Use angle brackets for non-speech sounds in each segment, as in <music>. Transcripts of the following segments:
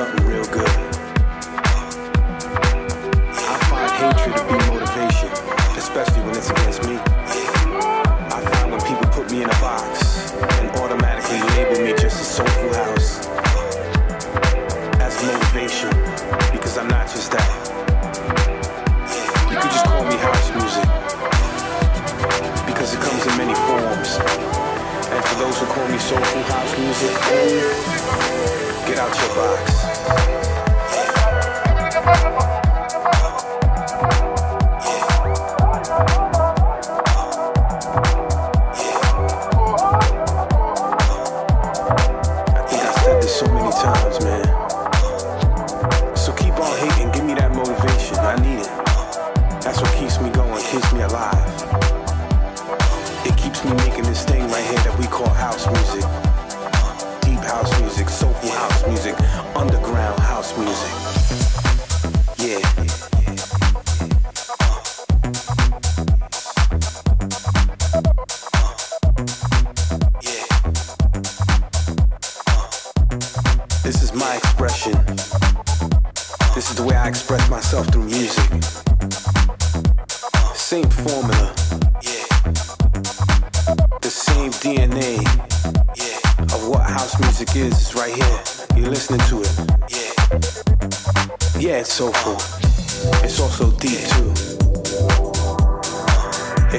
something real good.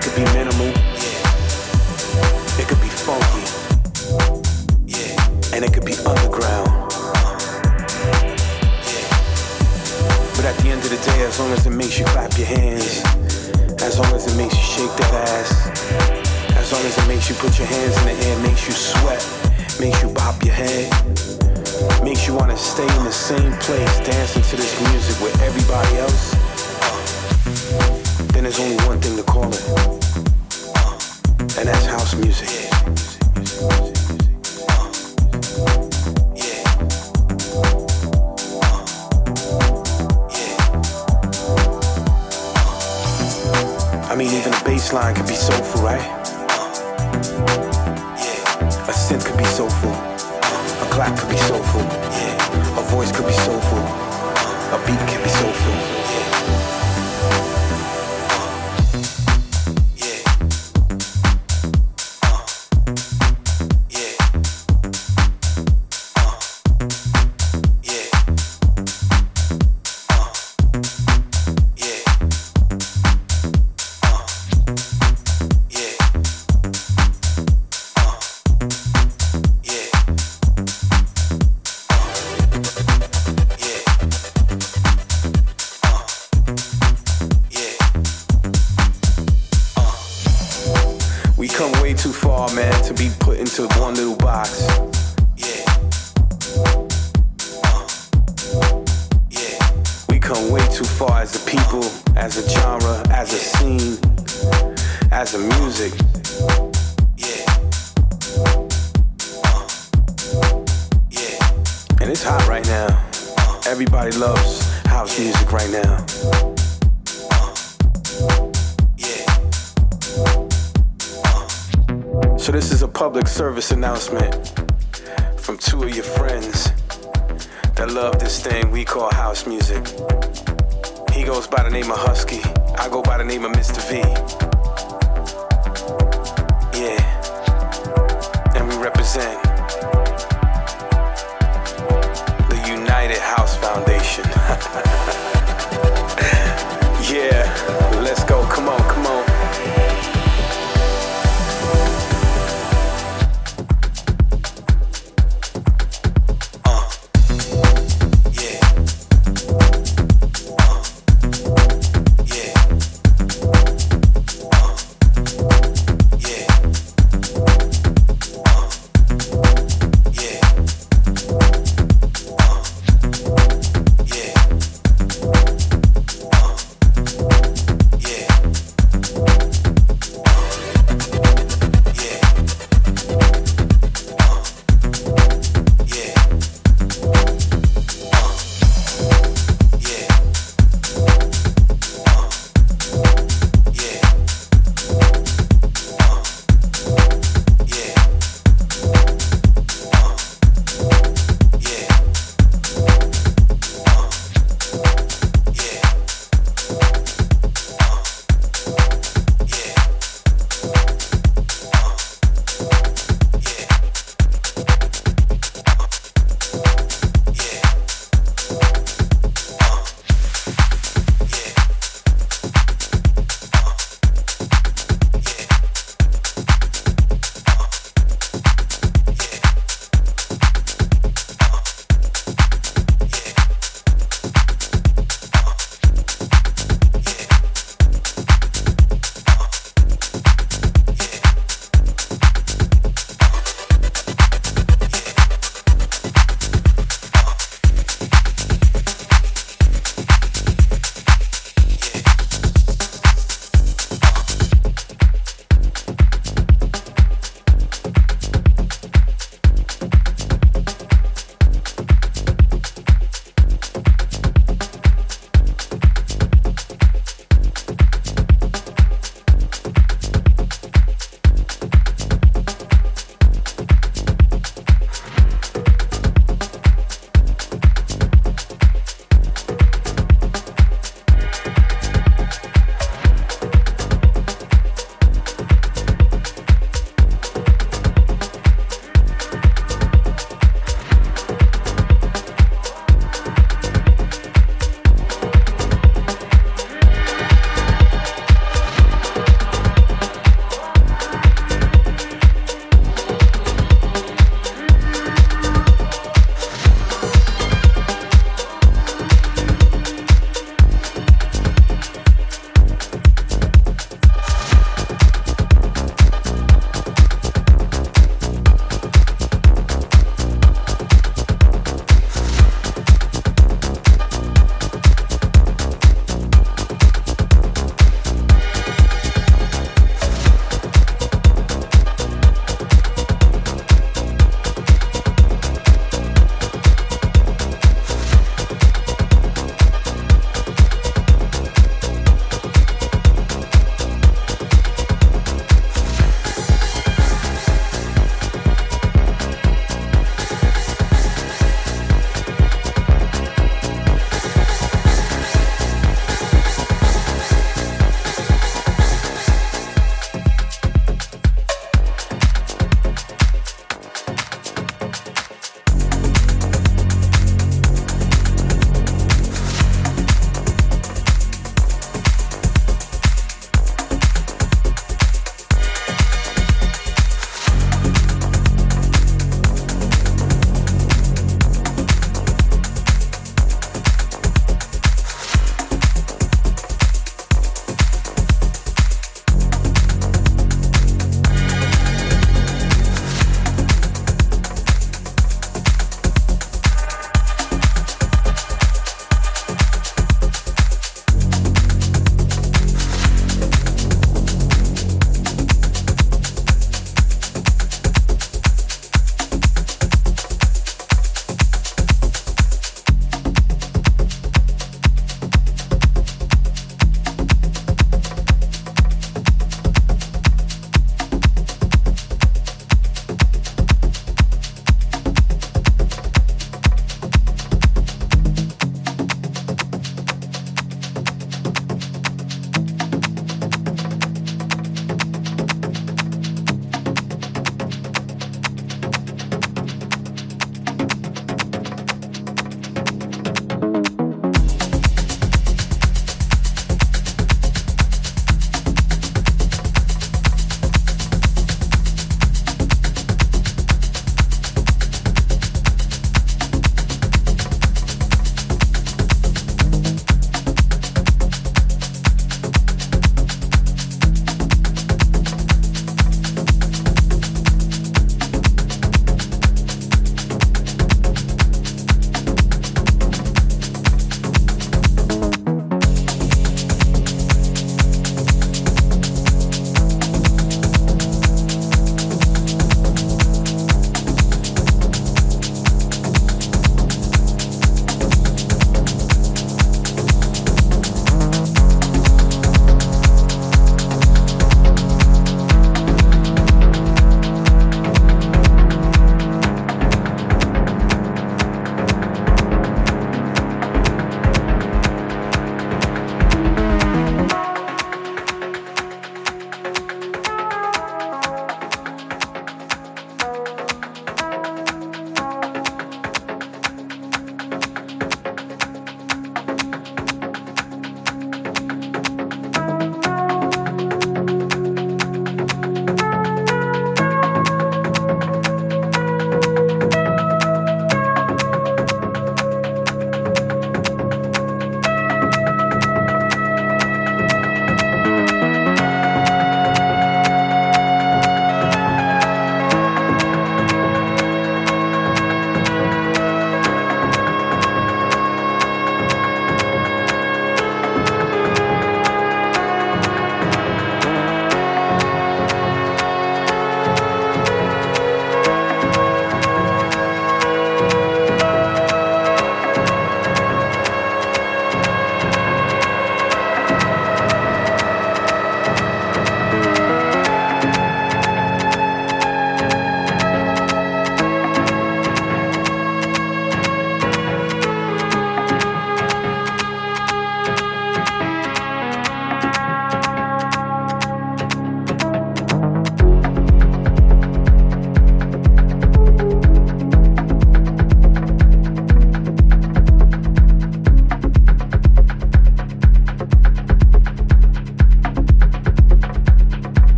It could be minimal. Yeah. It could be funky. Yeah. And it could be underground. Yeah. But at the end of the day, as long as it makes you clap your hands, as long as it makes you shake that ass, as long as it makes you put your hands in the air, makes you sweat, makes you bop your head, makes you want to stay in the same place dancing to this music with everybody else, then there's only one thing to call it, uh, and that's house music. I mean, even a bass line could be soulful, right? A synth could be soulful. A clap could be soulful. A voice could be soulful. A beat can be soulful. So this is a public service announcement from two of your friends that love this thing we call house music. He goes by the name of Husky. I go by the name of Mr. V. Yeah. And we represent the United House Foundation. <laughs> yeah. Let's go.